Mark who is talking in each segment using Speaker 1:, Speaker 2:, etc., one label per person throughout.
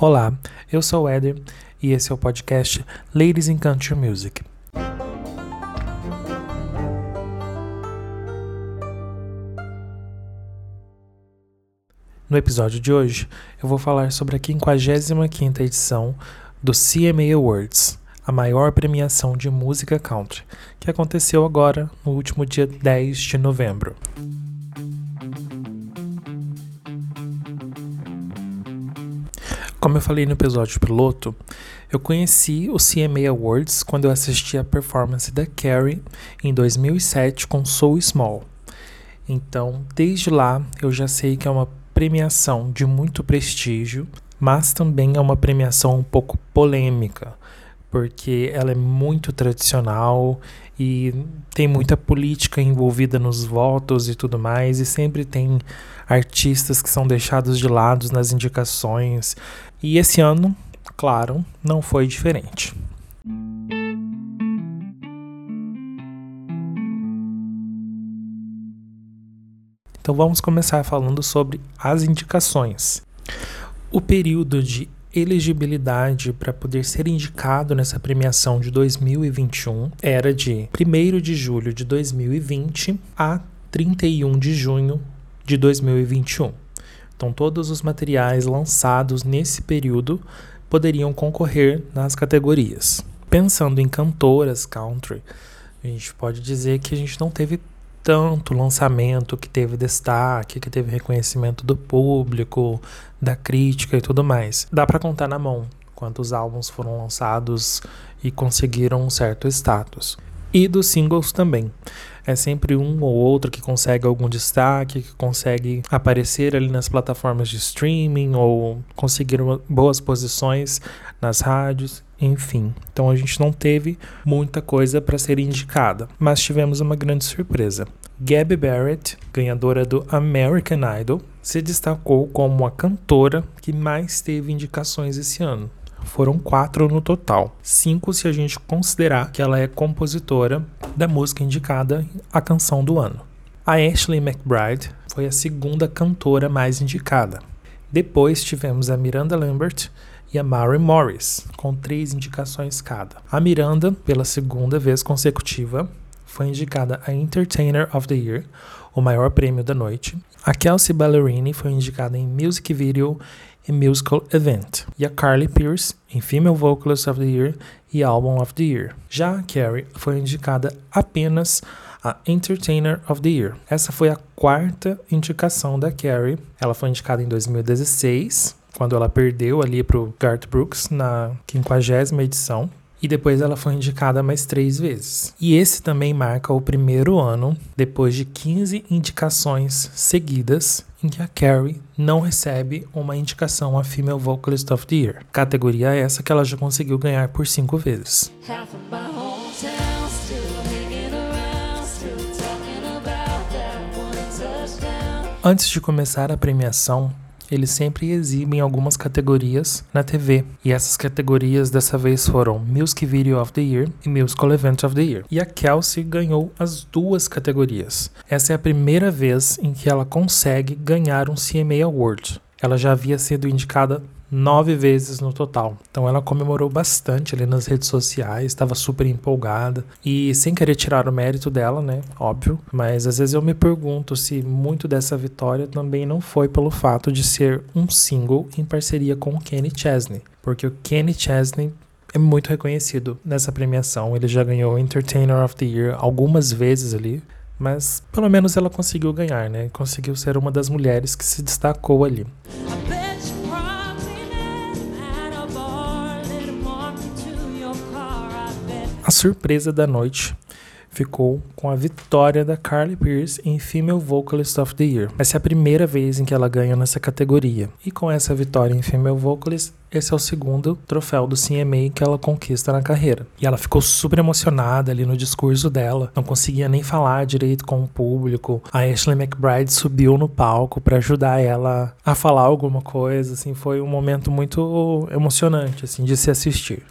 Speaker 1: Olá, eu sou o Éder e esse é o podcast Ladies in Country Music. No episódio de hoje, eu vou falar sobre a 55ª edição do CMA Awards, a maior premiação de música country, que aconteceu agora no último dia 10 de novembro. Como eu falei no episódio piloto, eu conheci o CMA Awards quando eu assisti a performance da Carrie em 2007 com Soul Small. Então, desde lá, eu já sei que é uma premiação de muito prestígio, mas também é uma premiação um pouco polêmica, porque ela é muito tradicional e tem muita política envolvida nos votos e tudo mais, e sempre tem artistas que são deixados de lado nas indicações. E esse ano, claro, não foi diferente. Então vamos começar falando sobre as indicações. O período de elegibilidade para poder ser indicado nessa premiação de 2021 era de 1 de julho de 2020 a 31 de junho de 2021. Então, todos os materiais lançados nesse período poderiam concorrer nas categorias. Pensando em cantoras country, a gente pode dizer que a gente não teve tanto lançamento que teve destaque, que teve reconhecimento do público, da crítica e tudo mais. Dá para contar na mão quantos álbuns foram lançados e conseguiram um certo status. E dos singles também. É sempre um ou outro que consegue algum destaque, que consegue aparecer ali nas plataformas de streaming ou conseguir boas posições nas rádios, enfim. Então a gente não teve muita coisa para ser indicada, mas tivemos uma grande surpresa. Gabby Barrett, ganhadora do American Idol, se destacou como a cantora que mais teve indicações esse ano. Foram quatro no total, cinco se a gente considerar que ela é compositora da música indicada a canção do ano. A Ashley McBride foi a segunda cantora mais indicada. Depois tivemos a Miranda Lambert e a Mary Morris, com três indicações cada. A Miranda, pela segunda vez consecutiva, foi indicada a Entertainer of the Year, o maior prêmio da noite. A Kelsey Ballerini foi indicada em Music Video e Musical Event, e a Carly Pierce em Female Vocalist of the Year e Album of the Year. Já a Carrie foi indicada apenas a Entertainer of the Year. Essa foi a quarta indicação da Carrie. Ela foi indicada em 2016, quando ela perdeu ali para o Garth Brooks na 50 edição e depois ela foi indicada mais três vezes. E esse também marca o primeiro ano, depois de 15 indicações seguidas, em que a Carrie não recebe uma indicação a Female Vocalist of the Year. Categoria essa que ela já conseguiu ganhar por cinco vezes. Antes de começar a premiação, eles sempre exibem algumas categorias na TV. E essas categorias dessa vez foram Music Video of the Year e Musical Event of the Year. E a Kelsey ganhou as duas categorias. Essa é a primeira vez em que ela consegue ganhar um CMA Award. Ela já havia sido indicada nove vezes no total. Então ela comemorou bastante ali nas redes sociais, estava super empolgada e sem querer tirar o mérito dela, né? Óbvio, mas às vezes eu me pergunto se muito dessa vitória também não foi pelo fato de ser um single em parceria com o Kenny Chesney, porque o Kenny Chesney é muito reconhecido nessa premiação. Ele já ganhou Entertainer of the Year algumas vezes ali. Mas pelo menos ela conseguiu ganhar, né? Conseguiu ser uma das mulheres que se destacou ali. A surpresa da noite ficou com a vitória da Carly Pierce em Female Vocalist of the Year. Essa é a primeira vez em que ela ganha nessa categoria. E com essa vitória em Female Vocalist, esse é o segundo troféu do CMA que ela conquista na carreira. E ela ficou super emocionada ali no discurso dela, não conseguia nem falar direito com o público. A Ashley McBride subiu no palco para ajudar ela a falar alguma coisa, assim, foi um momento muito emocionante assim de se assistir.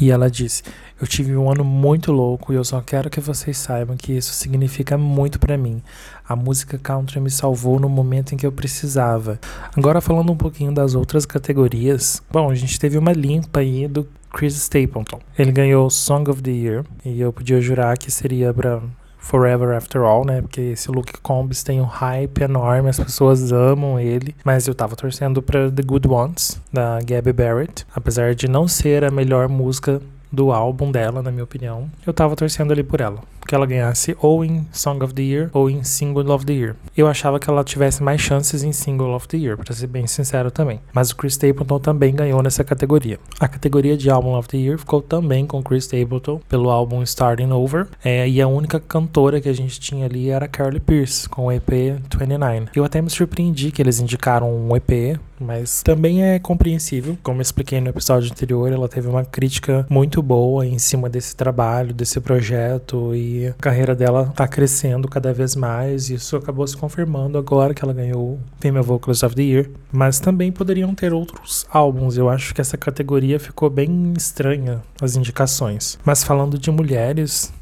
Speaker 1: E ela disse: Eu tive um ano muito louco e eu só quero que vocês saibam que isso significa muito para mim. A música country me salvou no momento em que eu precisava. Agora, falando um pouquinho das outras categorias, Bom, a gente teve uma limpa aí do Chris Stapleton. Ele ganhou Song of the Year e eu podia jurar que seria para Forever After All, né? Porque esse Luke Combs tem um hype enorme, as pessoas amam ele. Mas eu tava torcendo pra The Good Ones, da Gabby Barrett. Apesar de não ser a melhor música do álbum dela, na minha opinião, eu tava torcendo ali por ela que ela ganhasse ou em Song of the Year ou em Single of the Year. Eu achava que ela tivesse mais chances em Single of the Year, para ser bem sincero também. Mas o Chris Stapleton também ganhou nessa categoria. A categoria de Album of the Year ficou também com Chris Stapleton pelo álbum Starting Over. É, e a única cantora que a gente tinha ali era Carly Pierce com o EP 29. Eu até me surpreendi que eles indicaram um EP, mas também é compreensível. Como eu expliquei no episódio anterior, ela teve uma crítica muito boa em cima desse trabalho, desse projeto e a carreira dela tá crescendo cada vez mais. Isso acabou se confirmando agora que ela ganhou o Female Vocalist of the Year. Mas também poderiam ter outros álbuns. Eu acho que essa categoria ficou bem estranha, as indicações. Mas falando de mulheres,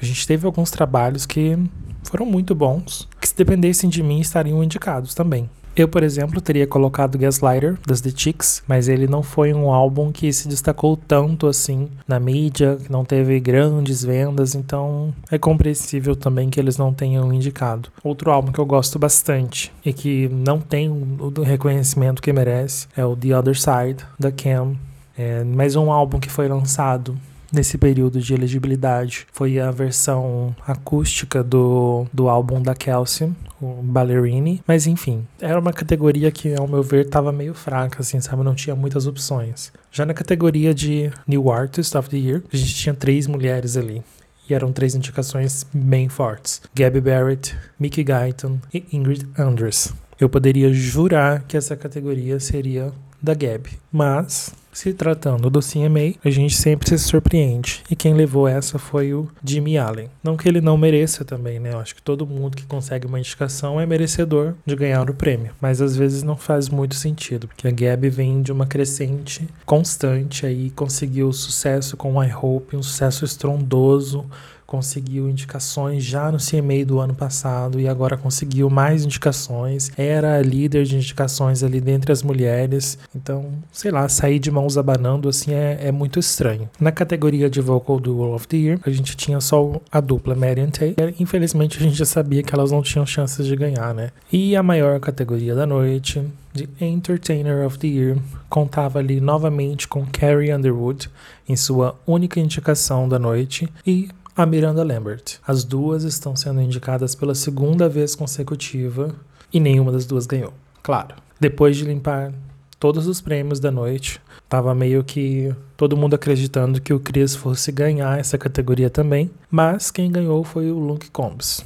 Speaker 1: a gente teve alguns trabalhos que foram muito bons, que se dependessem de mim estariam indicados também. Eu, por exemplo, teria colocado Gaslighter, das The Chicks, mas ele não foi um álbum que se destacou tanto assim na mídia, que não teve grandes vendas, então é compreensível também que eles não tenham indicado. Outro álbum que eu gosto bastante e que não tem o reconhecimento que merece é o The Other Side, da Cam. É mais um álbum que foi lançado nesse período de elegibilidade foi a versão acústica do, do álbum da Kelsey, o Ballerini. Mas enfim, era uma categoria que, ao meu ver, estava meio fraca, assim, sabe? Não tinha muitas opções. Já na categoria de New Artist of the Year, a gente tinha três mulheres ali. E eram três indicações bem fortes: Gabby Barrett, Mickey Guyton e Ingrid Andress. Eu poderia jurar que essa categoria seria da Gabby, mas se tratando do CMA, a gente sempre se surpreende. E quem levou essa foi o Jimmy Allen. Não que ele não mereça também, né? Eu acho que todo mundo que consegue uma indicação é merecedor de ganhar o prêmio. Mas às vezes não faz muito sentido, porque a Gabby vem de uma crescente constante aí, conseguiu sucesso com I Hope, um sucesso estrondoso conseguiu indicações já no CMA do ano passado e agora conseguiu mais indicações. Era líder de indicações ali dentre as mulheres. Então, sei lá, sair de mãos abanando assim é, é muito estranho. Na categoria de Vocal Duel of the Year, a gente tinha só a dupla Marian Taylor. Infelizmente, a gente já sabia que elas não tinham chances de ganhar, né? E a maior categoria da noite, de Entertainer of the Year contava ali novamente com Carrie Underwood em sua única indicação da noite e a Miranda Lambert. As duas estão sendo indicadas pela segunda vez consecutiva e nenhuma das duas ganhou. Claro, depois de limpar todos os prêmios da noite, tava meio que todo mundo acreditando que o Chris fosse ganhar essa categoria também, mas quem ganhou foi o Luke Combs.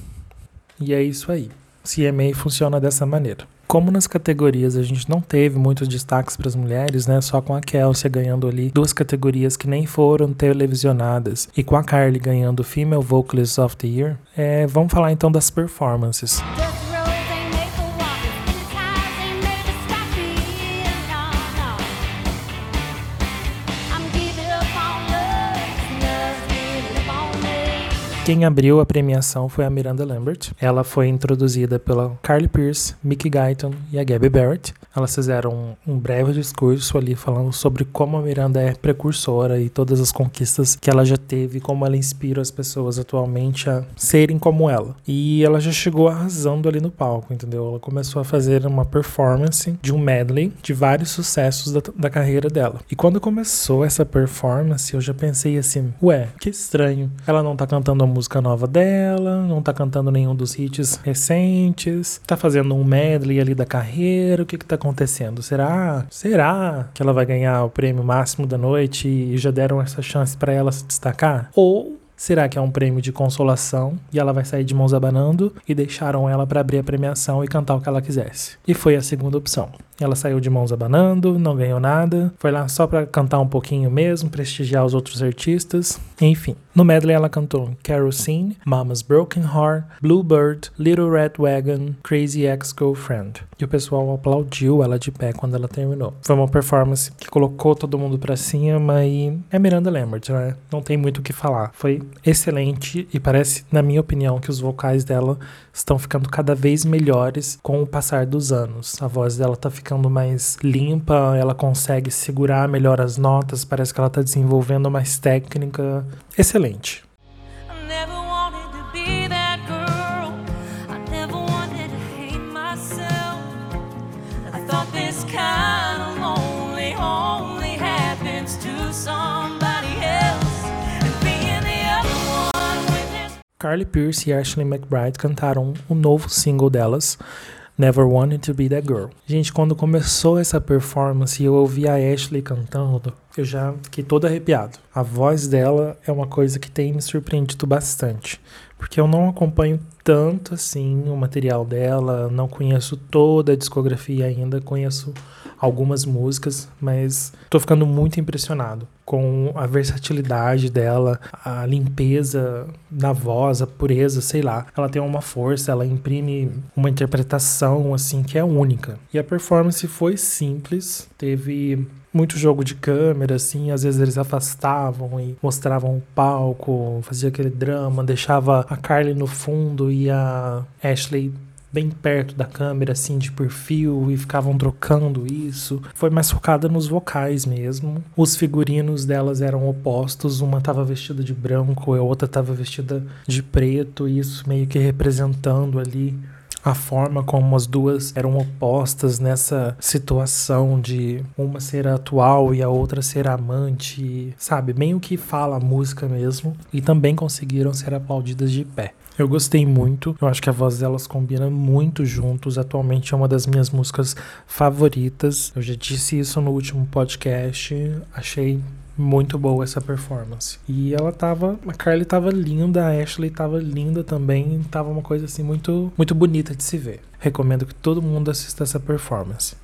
Speaker 1: E é isso aí. CMA funciona dessa maneira. Como nas categorias a gente não teve muitos destaques para as mulheres, né? Só com a Kelsey ganhando ali duas categorias que nem foram televisionadas e com a Carly ganhando Female Vocalist of the Year, é, vamos falar então das performances. Quem abriu a premiação foi a Miranda Lambert. Ela foi introduzida pela Carly Pierce, Mickey Guyton e a Gabby Barrett. Elas fizeram um, breve discurso ali falando sobre como a Miranda é precursora e todas as conquistas que ela já teve, como ela inspira as pessoas atualmente a serem como ela. E ela já chegou arrasando ali no palco, entendeu? Ela começou a fazer uma performance de um medley de vários sucessos da, da carreira dela. E quando começou essa performance, eu já pensei assim: ué, que estranho. Ela não tá cantando música nova dela, não tá cantando nenhum dos hits recentes, tá fazendo um medley ali da carreira, o que que tá acontecendo? Será? Será que ela vai ganhar o prêmio máximo da noite e já deram essa chance para ela se destacar? Ou Será que é um prêmio de consolação e ela vai sair de mãos abanando e deixaram ela para abrir a premiação e cantar o que ela quisesse? E foi a segunda opção. Ela saiu de mãos abanando, não ganhou nada, foi lá só para cantar um pouquinho mesmo, prestigiar os outros artistas, enfim. No medley ela cantou Kerosene, Mama's Broken Heart, Bluebird, Little Red Wagon, Crazy Ex-Girlfriend. E o pessoal aplaudiu ela de pé quando ela terminou. Foi uma performance que colocou todo mundo para cima e é Miranda Lambert, né? Não tem muito o que falar. Foi excelente e parece, na minha opinião, que os vocais dela estão ficando cada vez melhores com o passar dos anos. A voz dela tá ficando ficando mais limpa, ela consegue segurar melhor as notas, parece que ela tá desenvolvendo mais técnica. Excelente. Carly Pierce e Ashley McBride cantaram o um novo single delas, Never Wanted to Be That Girl. Gente, quando começou essa performance e eu ouvi a Ashley cantando, eu já fiquei todo arrepiado. A voz dela é uma coisa que tem me surpreendido bastante, porque eu não acompanho tanto assim o material dela, não conheço toda a discografia ainda, conheço algumas músicas, mas tô ficando muito impressionado com a versatilidade dela, a limpeza na voz, a pureza, sei lá. Ela tem uma força, ela imprime uma interpretação assim que é única. E a performance foi simples, teve muito jogo de câmera, assim, às vezes eles afastavam e mostravam o palco, fazia aquele drama, deixava a Carly no fundo e a Ashley bem perto da câmera, assim, de perfil, e ficavam trocando isso. Foi mais focada nos vocais mesmo. Os figurinos delas eram opostos, uma estava vestida de branco, a outra estava vestida de preto, e isso meio que representando ali a forma como as duas eram opostas nessa situação de uma ser atual e a outra ser amante, sabe? Bem o que fala a música mesmo, e também conseguiram ser aplaudidas de pé. Eu gostei muito, eu acho que a voz delas combina muito juntos. Atualmente é uma das minhas músicas favoritas. Eu já disse isso no último podcast. Achei muito boa essa performance. E ela tava, a Carly tava linda, a Ashley tava linda também, tava uma coisa assim muito muito bonita de se ver. Recomendo que todo mundo assista essa performance.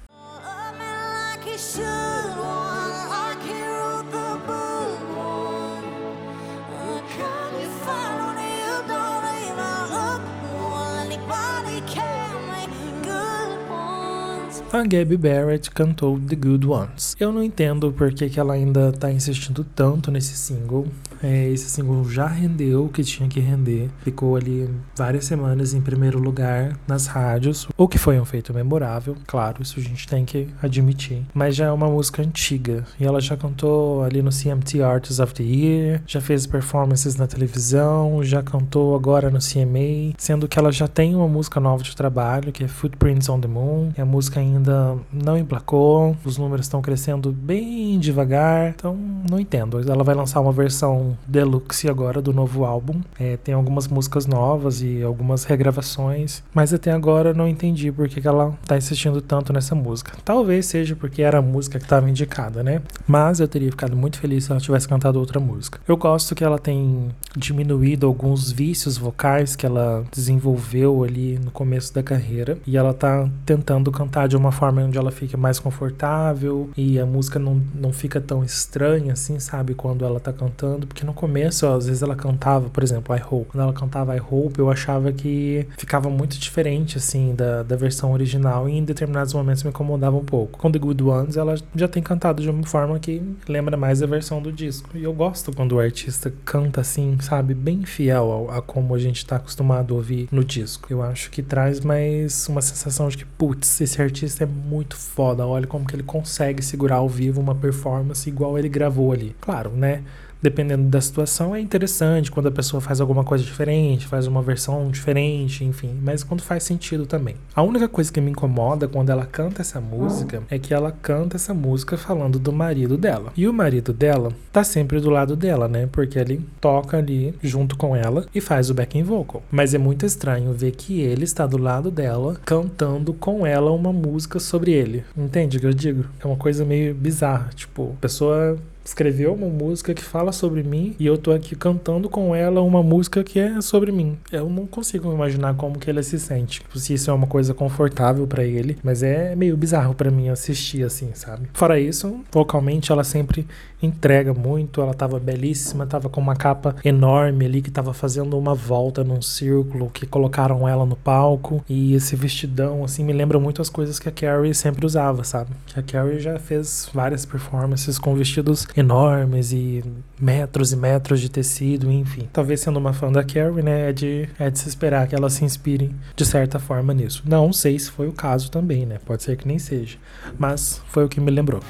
Speaker 1: A Gabby Barrett cantou The Good Ones. Eu não entendo por que, que ela ainda tá insistindo tanto nesse single. É, esse single já rendeu o que tinha que render. Ficou ali várias semanas em primeiro lugar nas rádios, o que foi um feito memorável, claro, isso a gente tem que admitir. Mas já é uma música antiga e ela já cantou ali no CMT Artists of the Year, já fez performances na televisão, já cantou agora no CMA, sendo que ela já tem uma música nova de trabalho que é Footprints on the Moon. E a música ainda não emplacou, os números estão crescendo bem devagar, então não entendo. Ela vai lançar uma versão deluxe agora do novo álbum. É, tem algumas músicas novas e algumas regravações, mas até agora não entendi por que, que ela tá insistindo tanto nessa música. Talvez seja porque era a música que estava indicada, né? Mas eu teria ficado muito feliz se ela tivesse cantado outra música. Eu gosto que ela tem diminuído alguns vícios vocais que ela desenvolveu ali no começo da carreira e ela tá tentando cantar de uma forma onde ela fique mais confortável e a música não, não fica tão estranha assim, sabe? Quando ela tá cantando, porque no começo, às vezes ela cantava, por exemplo, I Hope. Quando ela cantava I Hope, eu achava que ficava muito diferente, assim, da, da versão original e em determinados momentos me incomodava um pouco. Com The Good Ones, ela já tem cantado de uma forma que lembra mais a versão do disco. E eu gosto quando o artista canta assim, sabe, bem fiel a, a como a gente tá acostumado a ouvir no disco. Eu acho que traz mais uma sensação de que, putz, esse artista é muito foda. Olha como que ele consegue segurar ao vivo uma performance igual ele gravou ali. Claro, né? Dependendo da situação, é interessante quando a pessoa faz alguma coisa diferente, faz uma versão diferente, enfim, mas quando faz sentido também. A única coisa que me incomoda quando ela canta essa música é que ela canta essa música falando do marido dela. E o marido dela tá sempre do lado dela, né? Porque ele toca ali junto com ela e faz o backing vocal. Mas é muito estranho ver que ele está do lado dela cantando com ela uma música sobre ele. Entende o que eu digo? É uma coisa meio bizarra, tipo, a pessoa escreveu uma música que fala sobre mim e eu tô aqui cantando com ela uma música que é sobre mim. Eu não consigo imaginar como que ele se sente. Tipo, se isso é uma coisa confortável para ele, mas é meio bizarro para mim assistir assim, sabe? Fora isso, vocalmente ela sempre entrega muito, ela tava belíssima, tava com uma capa enorme ali que tava fazendo uma volta num círculo que colocaram ela no palco e esse vestidão assim me lembra muito as coisas que a Carrie sempre usava, sabe? Que a Carrie já fez várias performances com vestidos enormes e metros e metros de tecido, enfim. Talvez sendo uma fã da Carrie, né, é de, é de se esperar que ela se inspire de certa forma nisso. Não sei se foi o caso também, né? Pode ser que nem seja. Mas foi o que me lembrou.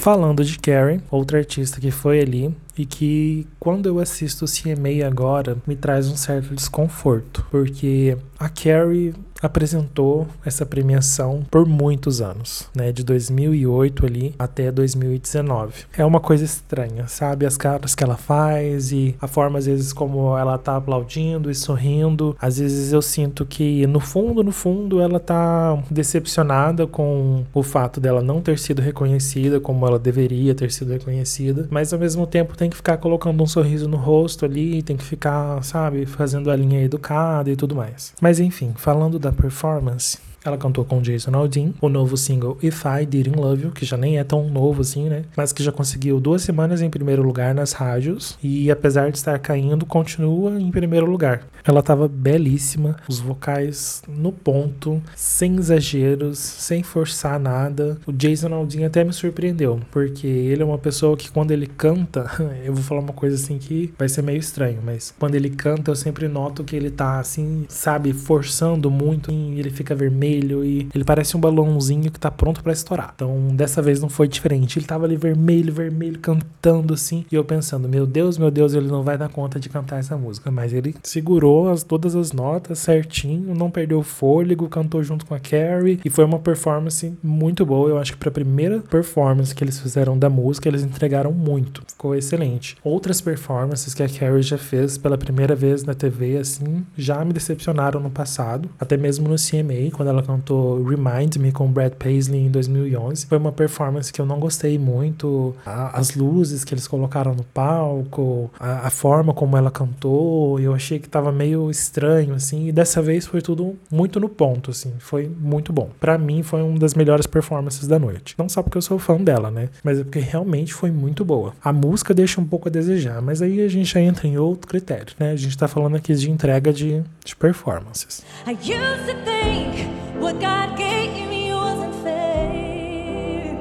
Speaker 1: Falando de Carrie, outra artista que foi ali e que quando eu assisto CMA agora me traz um certo desconforto, porque a Carrie apresentou essa premiação por muitos anos, né, de 2008 ali até 2019. É uma coisa estranha, sabe, as caras que ela faz e a forma às vezes como ela tá aplaudindo e sorrindo. Às vezes eu sinto que no fundo, no fundo ela tá decepcionada com o fato dela não ter sido reconhecida como ela deveria ter sido reconhecida, mas ao mesmo tempo tem que ficar colocando um sorriso no rosto ali, tem que ficar, sabe, fazendo a linha educada e tudo mais. Mas enfim, falando da performance, ela cantou com Jason Aldean o novo single If I Didn't Love You, que já nem é tão novo assim, né? Mas que já conseguiu duas semanas em primeiro lugar nas rádios e apesar de estar caindo, continua em primeiro lugar. Ela estava belíssima, os vocais no ponto, sem exageros, sem forçar nada. O Jason Aldean até me surpreendeu, porque ele é uma pessoa que quando ele canta, eu vou falar uma coisa assim que vai ser meio estranho, mas quando ele canta eu sempre noto que ele tá assim, sabe, forçando muito, e ele fica vermelho vermelho e ele parece um balãozinho que tá pronto para estourar. Então, dessa vez não foi diferente. Ele tava ali vermelho, vermelho, cantando assim, e eu pensando, meu Deus, meu Deus, ele não vai dar conta de cantar essa música, mas ele segurou as, todas as notas certinho, não perdeu o fôlego, cantou junto com a Carrie e foi uma performance muito boa. Eu acho que para a primeira performance que eles fizeram da música, eles entregaram muito. Ficou excelente. Outras performances que a Carrie já fez pela primeira vez na TV assim, já me decepcionaram no passado, até mesmo no CMA, quando ela ela cantou Remind Me com Brad Paisley em 2011. Foi uma performance que eu não gostei muito. As luzes que eles colocaram no palco, a, a, forma como ela cantou, eu achei que tava meio estranho, assim. E dessa vez foi tudo muito no ponto, assim. Foi muito bom. Para mim, foi uma das melhores performances da noite. Não só porque eu sou fã dela, né? Mas é porque realmente foi muito boa. A música deixa um pouco a desejar, mas aí a gente já entra em outro critério, né? A gente tá falando aqui de entrega de, de performances. I used to think What God gave me wasn't fair.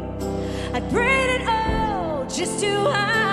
Speaker 1: I prayed it all just to hide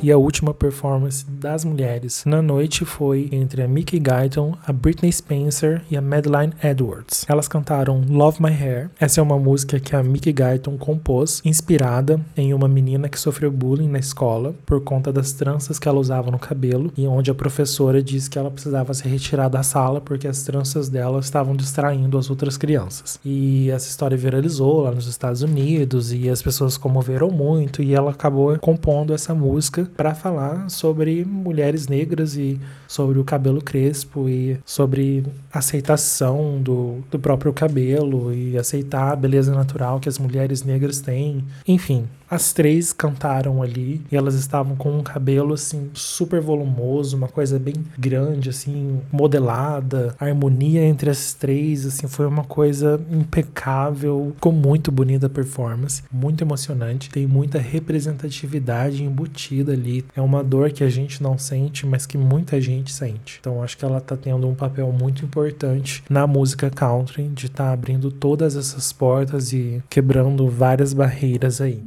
Speaker 1: E a última performance das mulheres na noite foi entre a Mickey Guyton, a Britney Spencer e a Madeline Edwards. Elas cantaram Love My Hair. Essa é uma música que a Mickey Guyton compôs, inspirada em uma menina que sofreu bullying na escola por conta das tranças que ela usava no cabelo e onde a professora disse que ela precisava se retirar da sala porque as tranças dela estavam distraindo as outras crianças. E essa história viralizou lá nos Estados Unidos e as pessoas comoveram muito e ela acabou compondo essa música para falar sobre mulheres negras e sobre o cabelo crespo e sobre aceitação do, do próprio cabelo e aceitar a beleza natural que as mulheres negras têm. Enfim, as três cantaram ali e elas estavam com um cabelo assim super volumoso, uma coisa bem grande assim, modelada. A harmonia entre as três assim foi uma coisa impecável, ficou muito bonita a performance, muito emocionante, tem muita representatividade embutida ali. É uma dor que a gente não sente, mas que muita gente sente. Então acho que ela tá tendo um papel muito importante na música country de estar tá abrindo todas essas portas e quebrando várias barreiras aí.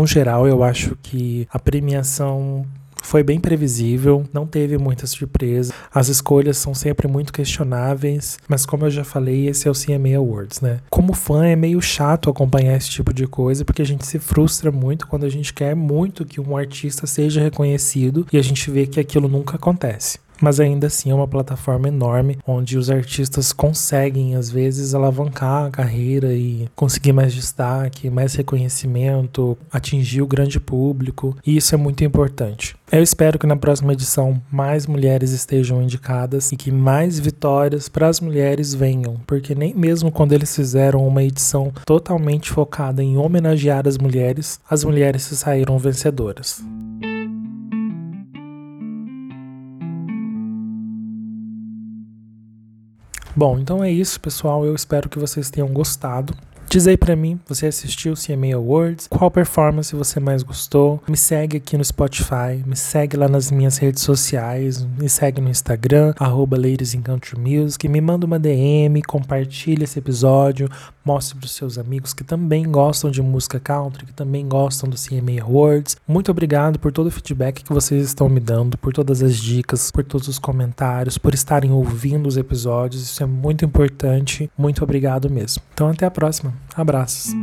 Speaker 1: No geral, eu acho que a premiação foi bem previsível, não teve muita surpresa. As escolhas são sempre muito questionáveis, mas como eu já falei, esse é o CMA Awards, né? Como fã é meio chato acompanhar esse tipo de coisa, porque a gente se frustra muito quando a gente quer muito que um artista seja reconhecido e a gente vê que aquilo nunca acontece mas ainda assim é uma plataforma enorme onde os artistas conseguem às vezes alavancar a carreira e conseguir mais destaque, mais reconhecimento, atingir o grande público, e isso é muito importante. Eu espero que na próxima edição mais mulheres estejam indicadas e que mais vitórias para as mulheres venham, porque nem mesmo quando eles fizeram uma edição totalmente focada em homenagear as mulheres, as mulheres se saíram vencedoras. Bom, então é isso, pessoal. Eu espero que vocês tenham gostado. Diz aí pra mim, você assistiu o CMA Awards? Qual performance você mais gostou? Me segue aqui no Spotify, me segue lá nas minhas redes sociais, me segue no Instagram, arroba Music, me manda uma DM, compartilha esse episódio, mostre para os seus amigos que também gostam de música country, que também gostam do CMA Awards. Muito obrigado por todo o feedback que vocês estão me dando, por todas as dicas, por todos os comentários, por estarem ouvindo os episódios. Isso é muito importante. Muito obrigado mesmo. Então até a próxima. Abraços.